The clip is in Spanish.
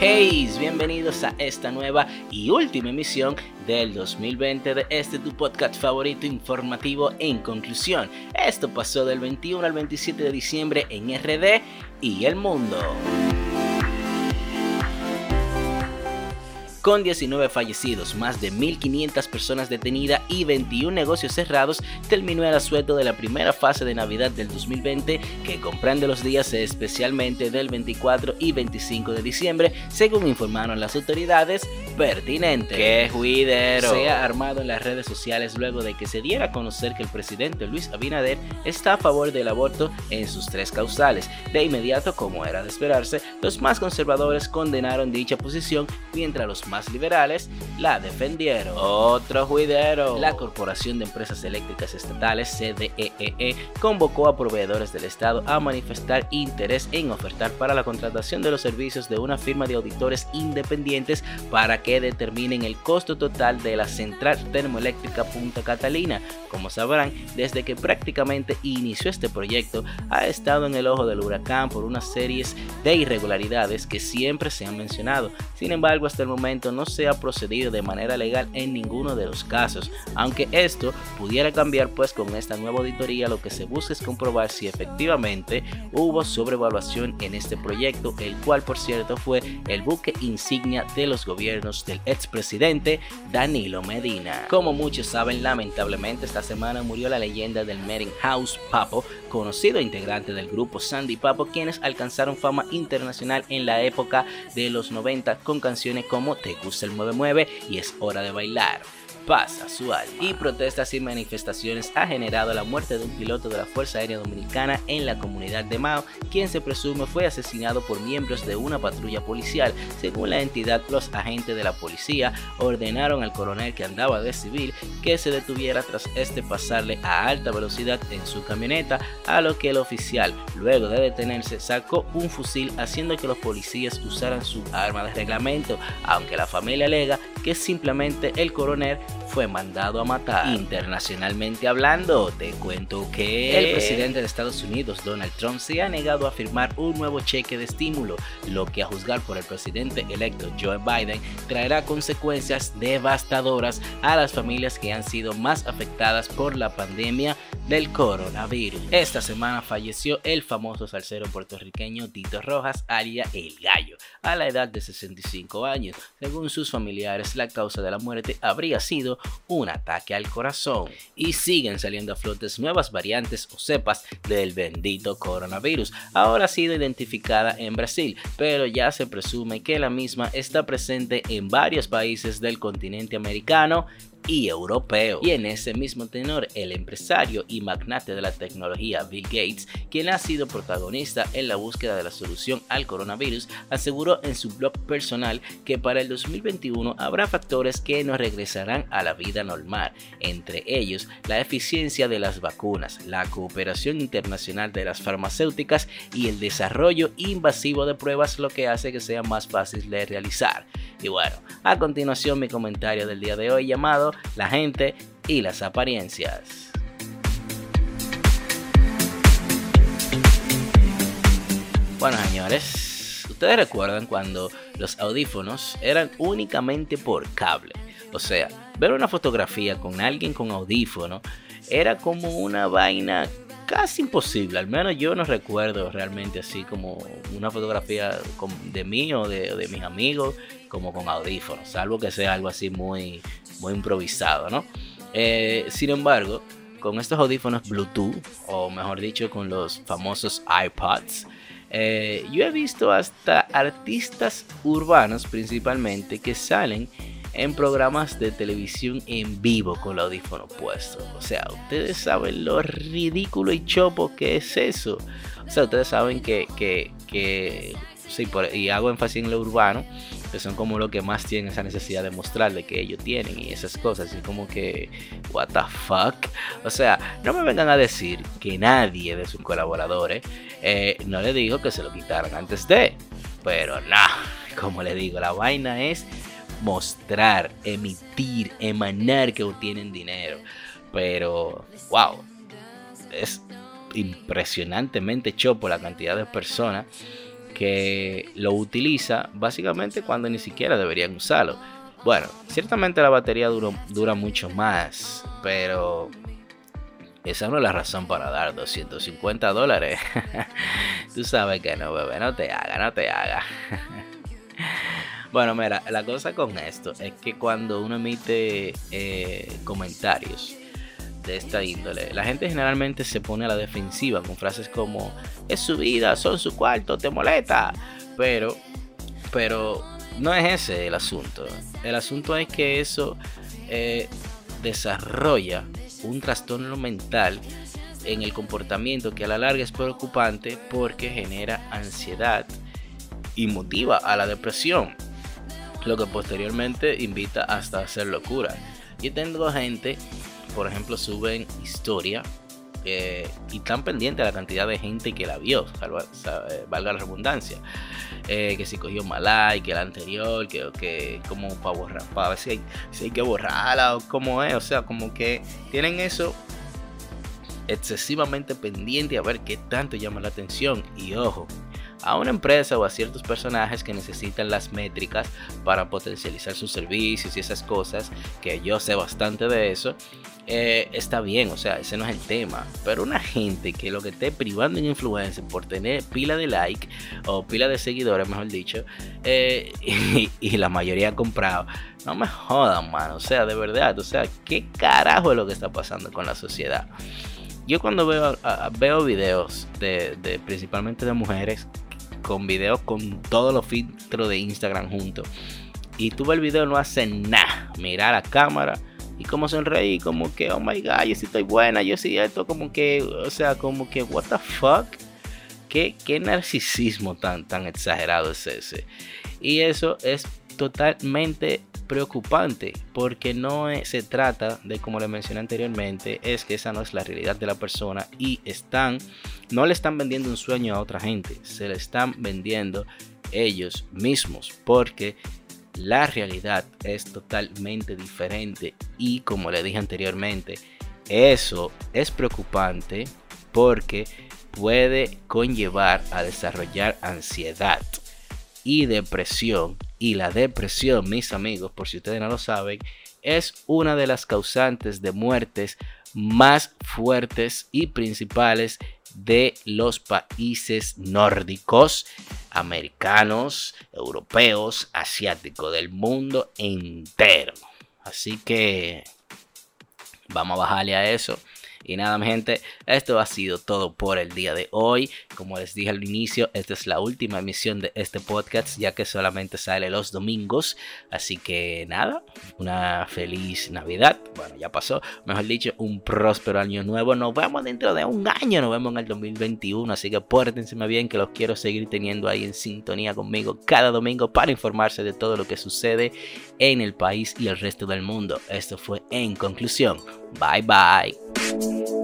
Hey, bienvenidos a esta nueva y última emisión del 2020 de este tu podcast favorito informativo en conclusión. Esto pasó del 21 al 27 de diciembre en RD y el mundo. Con 19 fallecidos, más de 1.500 personas detenidas y 21 negocios cerrados, terminó el asueto de la primera fase de Navidad del 2020 que comprende los días especialmente del 24 y 25 de diciembre, según informaron las autoridades pertinentes. ¡Qué juidero! Se ha armado en las redes sociales luego de que se diera a conocer que el presidente Luis Abinader está a favor del aborto en sus tres causales. De inmediato, como era de esperarse, los más conservadores condenaron dicha posición, mientras los más liberales la defendieron. Otro juidero. La Corporación de Empresas Eléctricas Estatales, CDEE, e, convocó a proveedores del Estado a manifestar interés en ofertar para la contratación de los servicios de una firma de auditores independientes para que determinen el costo total de la central termoeléctrica Punta Catalina. Como sabrán, desde que prácticamente inició este proyecto, ha estado en el ojo del huracán por una serie de irregularidades que siempre se han mencionado. Sin embargo, hasta el momento no se ha procedido de manera legal en ninguno de los casos, aunque esto pudiera cambiar pues con esta nueva auditoría lo que se busca es comprobar si efectivamente hubo sobrevaluación en este proyecto, el cual por cierto fue el buque insignia de los gobiernos del expresidente Danilo Medina. Como muchos saben, lamentablemente esta semana murió la leyenda del Meeting House Papo, conocido integrante del grupo Sandy Papo, quienes alcanzaron fama internacional en la época de los 90 con canciones como Te gusta el mueve mueve y es hora de bailar pasa su. Y protestas y manifestaciones ha generado la muerte de un piloto de la Fuerza Aérea Dominicana en la comunidad de Mao, quien se presume fue asesinado por miembros de una patrulla policial. Según la entidad, los agentes de la policía ordenaron al coronel que andaba de civil que se detuviera tras este pasarle a alta velocidad en su camioneta, a lo que el oficial, luego de detenerse, sacó un fusil haciendo que los policías usaran su arma de reglamento, aunque la familia alega que simplemente el coronel fue mandado a matar. Internacionalmente hablando, te cuento que el presidente de Estados Unidos, Donald Trump, se ha negado a firmar un nuevo cheque de estímulo, lo que a juzgar por el presidente electo Joe Biden traerá consecuencias devastadoras a las familias que han sido más afectadas por la pandemia del coronavirus. Esta semana falleció el famoso salsero puertorriqueño Tito Rojas, alia El Gallo, a la edad de 65 años. Según sus familiares, la causa de la muerte habría sido un ataque al corazón. Y siguen saliendo a flotes nuevas variantes o cepas del bendito coronavirus. Ahora ha sido identificada en Brasil, pero ya se presume que la misma está presente en varios países del continente americano y europeo. Y en ese mismo tenor, el empresario y magnate de la tecnología Bill Gates, quien ha sido protagonista en la búsqueda de la solución al coronavirus, aseguró en su blog personal que para el 2021 habrá factores que nos regresarán a la vida normal, entre ellos la eficiencia de las vacunas, la cooperación internacional de las farmacéuticas y el desarrollo invasivo de pruebas, lo que hace que sea más fácil de realizar. Y bueno, a continuación mi comentario del día de hoy llamado La gente y las apariencias. Bueno señores, ustedes recuerdan cuando los audífonos eran únicamente por cable. O sea, ver una fotografía con alguien con audífono era como una vaina casi imposible. Al menos yo no recuerdo realmente así como una fotografía de mí o de, mis amigos como con audífonos, salvo que sea algo así muy, muy improvisado, ¿no? Eh, sin embargo, con estos audífonos Bluetooth, o mejor dicho, con los famosos iPods, eh, yo he visto hasta artistas urbanos principalmente que salen en programas de televisión en vivo con el audífono puesto. O sea, ustedes saben lo ridículo y chopo que es eso. O sea, ustedes saben que, que, que sí, y hago énfasis en lo urbano, que son como lo que más tienen esa necesidad de mostrarle que ellos tienen y esas cosas. Y como que, what the fuck. O sea, no me vengan a decir que nadie de sus colaboradores eh, no le dijo que se lo quitaran antes de. Pero no, como le digo, la vaina es mostrar, emitir, emanar que obtienen dinero. Pero, wow, es impresionantemente chopo la cantidad de personas que lo utiliza básicamente cuando ni siquiera deberían usarlo. Bueno, ciertamente la batería dura, mucho más, pero esa no es la razón para dar 250 dólares. Tú sabes que no, bebé, no te haga, no te haga. bueno, mira, la cosa con esto es que cuando uno emite eh, comentarios de esta índole, la gente generalmente se pone a la defensiva con frases como es su vida, son su cuarto, te molesta. Pero, pero no es ese el asunto. El asunto es que eso eh, desarrolla un trastorno mental en el comportamiento que a la larga es preocupante porque genera ansiedad y motiva a la depresión, lo que posteriormente invita hasta a hacer locura. Yo tengo gente, por ejemplo, suben historia eh, y están pendientes de la cantidad de gente que la vio, eh, valga la redundancia. Eh, que si cogió mala y que la anterior, que, que como para borrar, para ver si hay que borrarla o cómo es, o sea, como que tienen eso excesivamente pendiente a ver qué tanto llama la atención y ojo, a una empresa o a ciertos personajes que necesitan las métricas para potencializar sus servicios y esas cosas, que yo sé bastante de eso, eh, está bien, o sea, ese no es el tema. Pero una gente que lo que esté privando en influencia por tener pila de like o pila de seguidores, mejor dicho, eh, y, la mayoría ha comprado, no me jodan, mano. O sea, de verdad, o sea, ¿qué carajo es lo que está pasando con la sociedad? Yo cuando veo, veo videos de, de principalmente de mujeres con videos con todos los filtros de Instagram juntos. Y tú ves el video, no hace nada. Mirar a cámara y como sonreír, como que, oh my god, yo sí estoy buena, yo sí esto, como que, o sea, como que, what the fuck. ¿Qué, qué narcisismo tan, tan exagerado es ese? Y eso es totalmente preocupante porque no se trata de como le mencioné anteriormente es que esa no es la realidad de la persona y están no le están vendiendo un sueño a otra gente se le están vendiendo ellos mismos porque la realidad es totalmente diferente y como le dije anteriormente eso es preocupante porque puede conllevar a desarrollar ansiedad y depresión y la depresión, mis amigos, por si ustedes no lo saben, es una de las causantes de muertes más fuertes y principales de los países nórdicos, americanos, europeos, asiáticos, del mundo entero. Así que vamos a bajarle a eso. Y nada, mi gente, esto ha sido todo por el día de hoy. Como les dije al inicio, esta es la última emisión de este podcast, ya que solamente sale los domingos. Así que nada, una feliz Navidad. Bueno, ya pasó. Mejor dicho, un próspero año nuevo. Nos vemos dentro de un año. Nos vemos en el 2021. Así que pórtense bien, que los quiero seguir teniendo ahí en sintonía conmigo cada domingo para informarse de todo lo que sucede en el país y el resto del mundo. Esto fue en conclusión. Bye bye.